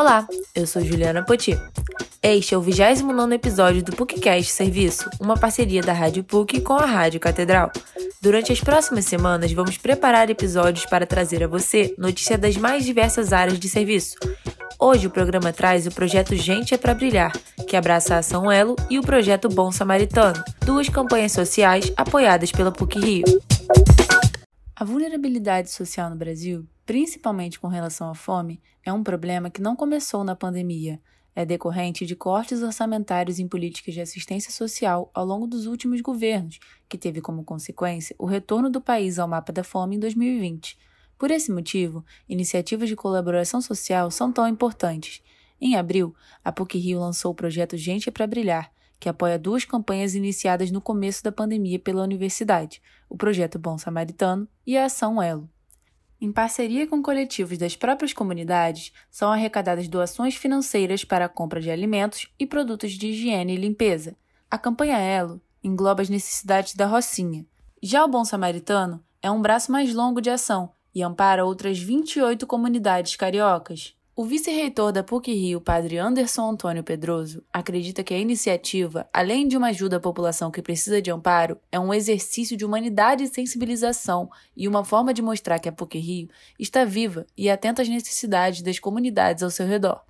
Olá, eu sou Juliana Poti. Este é o 29 episódio do PUCcast Serviço, uma parceria da Rádio PUC com a Rádio Catedral. Durante as próximas semanas, vamos preparar episódios para trazer a você notícia das mais diversas áreas de serviço. Hoje o programa traz o projeto Gente é para Brilhar, que abraça a Ação Elo, e o projeto Bom Samaritano, duas campanhas sociais apoiadas pela PUC Rio. A vulnerabilidade social no Brasil, principalmente com relação à fome, é um problema que não começou na pandemia. É decorrente de cortes orçamentários em políticas de assistência social ao longo dos últimos governos, que teve como consequência o retorno do país ao mapa da fome em 2020. Por esse motivo, iniciativas de colaboração social são tão importantes. Em abril, a PUC Rio lançou o projeto Gente é para Brilhar, que apoia duas campanhas iniciadas no começo da pandemia pela universidade, o Projeto Bom Samaritano e a Ação Elo. Em parceria com coletivos das próprias comunidades, são arrecadadas doações financeiras para a compra de alimentos e produtos de higiene e limpeza. A campanha Elo engloba as necessidades da Rocinha. Já o Bom Samaritano é um braço mais longo de ação e ampara outras 28 comunidades cariocas. O vice-reitor da PUC-Rio, padre Anderson Antônio Pedroso, acredita que a iniciativa, além de uma ajuda à população que precisa de amparo, é um exercício de humanidade e sensibilização e uma forma de mostrar que a PUC-Rio está viva e atenta às necessidades das comunidades ao seu redor.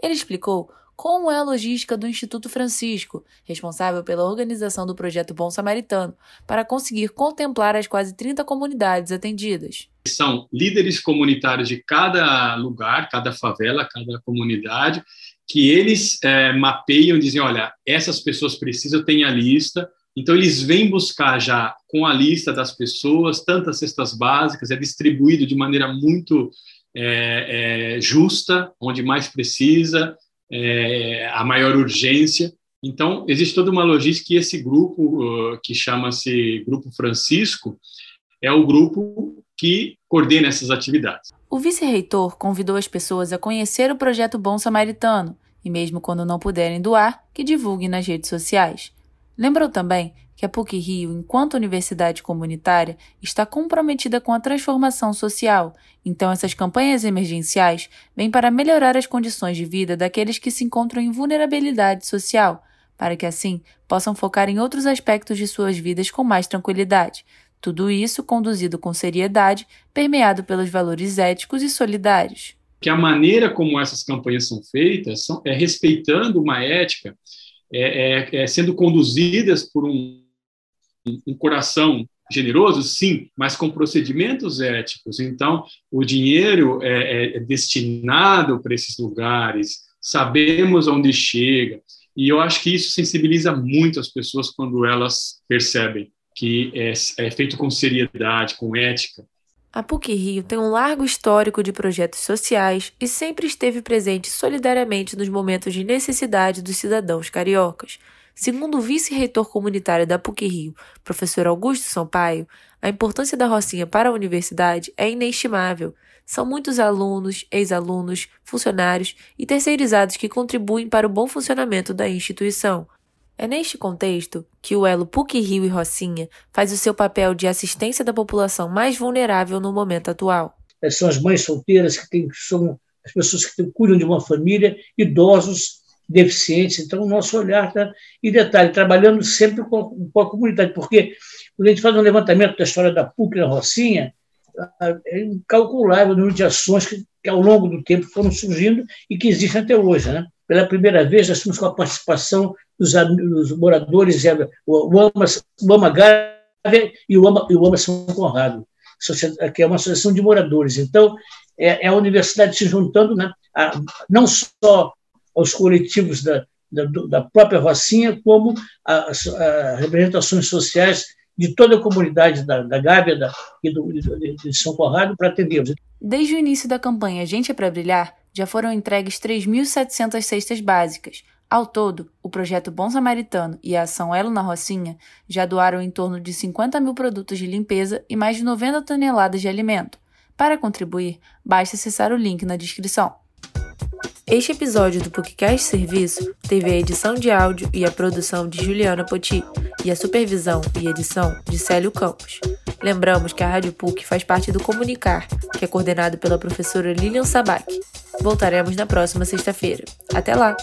Ele explicou como é a logística do Instituto Francisco, responsável pela organização do projeto Bom Samaritano, para conseguir contemplar as quase 30 comunidades atendidas? São líderes comunitários de cada lugar, cada favela, cada comunidade, que eles é, mapeiam, dizem, olha, essas pessoas precisam, tem a lista, então eles vêm buscar já com a lista das pessoas, tantas cestas básicas, é distribuído de maneira muito é, é, justa, onde mais precisa, é, a maior urgência. Então, existe toda uma logística e esse grupo, uh, que chama-se Grupo Francisco, é o grupo que coordena essas atividades. O vice-reitor convidou as pessoas a conhecer o projeto Bom Samaritano e, mesmo quando não puderem doar, que divulguem nas redes sociais. Lembrou também que a PUC Rio, enquanto universidade comunitária, está comprometida com a transformação social, então essas campanhas emergenciais vêm para melhorar as condições de vida daqueles que se encontram em vulnerabilidade social, para que assim possam focar em outros aspectos de suas vidas com mais tranquilidade, tudo isso conduzido com seriedade, permeado pelos valores éticos e solidários. Que a maneira como essas campanhas são feitas são, é respeitando uma ética, é, é, é sendo conduzidas por um, um coração generoso, sim, mas com procedimentos éticos. Então, o dinheiro é, é, destinado para esses lugares, sabemos onde chega, e eu acho que isso sensibiliza muito as pessoas quando elas percebem que é, é feito com seriedade, com ética. A PUC Rio tem um largo histórico de projetos sociais e sempre esteve presente solidariamente nos momentos de necessidade dos cidadãos cariocas. Segundo o vice-reitor comunitário da PUC Rio, professor Augusto Sampaio, a importância da Rocinha para a universidade é inestimável. São muitos alunos, ex-alunos, funcionários e terceirizados que contribuem para o bom funcionamento da instituição. É neste contexto que o elo PUC-Rio e Rocinha faz o seu papel de assistência da população mais vulnerável no momento atual. São as mães solteiras que, tem, são as pessoas que cuidam de uma família, idosos, deficientes. Então, o nosso olhar está, e detalhe, trabalhando sempre com, com, a comunidade, porque quando a gente faz um levantamento da história da PUC na Rocinha, é incalculável o número de ações que, que, ao longo do tempo foram surgindo e que existem até hoje. Né? Pela primeira vez, nós estamos com a participação dos, dos moradores, o Ama Gávea e o Ama, e o Ama São Conrado, que é uma associação de moradores. Então, é, é a universidade se juntando né, a, não só aos coletivos da, da, da própria Rocinha, como as representações sociais de toda a comunidade da, da Gávea da, e do, de, São Conrado para atendê-los. Desde o início da campanha Gente é para Brilhar, já foram entregues 3.700 cestas básicas. Ao todo, o projeto Bom Samaritano e a ação Elo na Rocinha já doaram em torno de 50 mil produtos de limpeza e mais de 90 toneladas de alimento. Para contribuir, basta acessar o link na descrição. Este episódio do PUCcast Serviço teve a edição de áudio e a produção de Juliana Poti e a supervisão e edição de Célio Campos. Lembramos que a Rádio PUC faz parte do Comunicar, que é coordenado pela professora Lilian Sabac. Voltaremos na próxima sexta-feira. Até lá!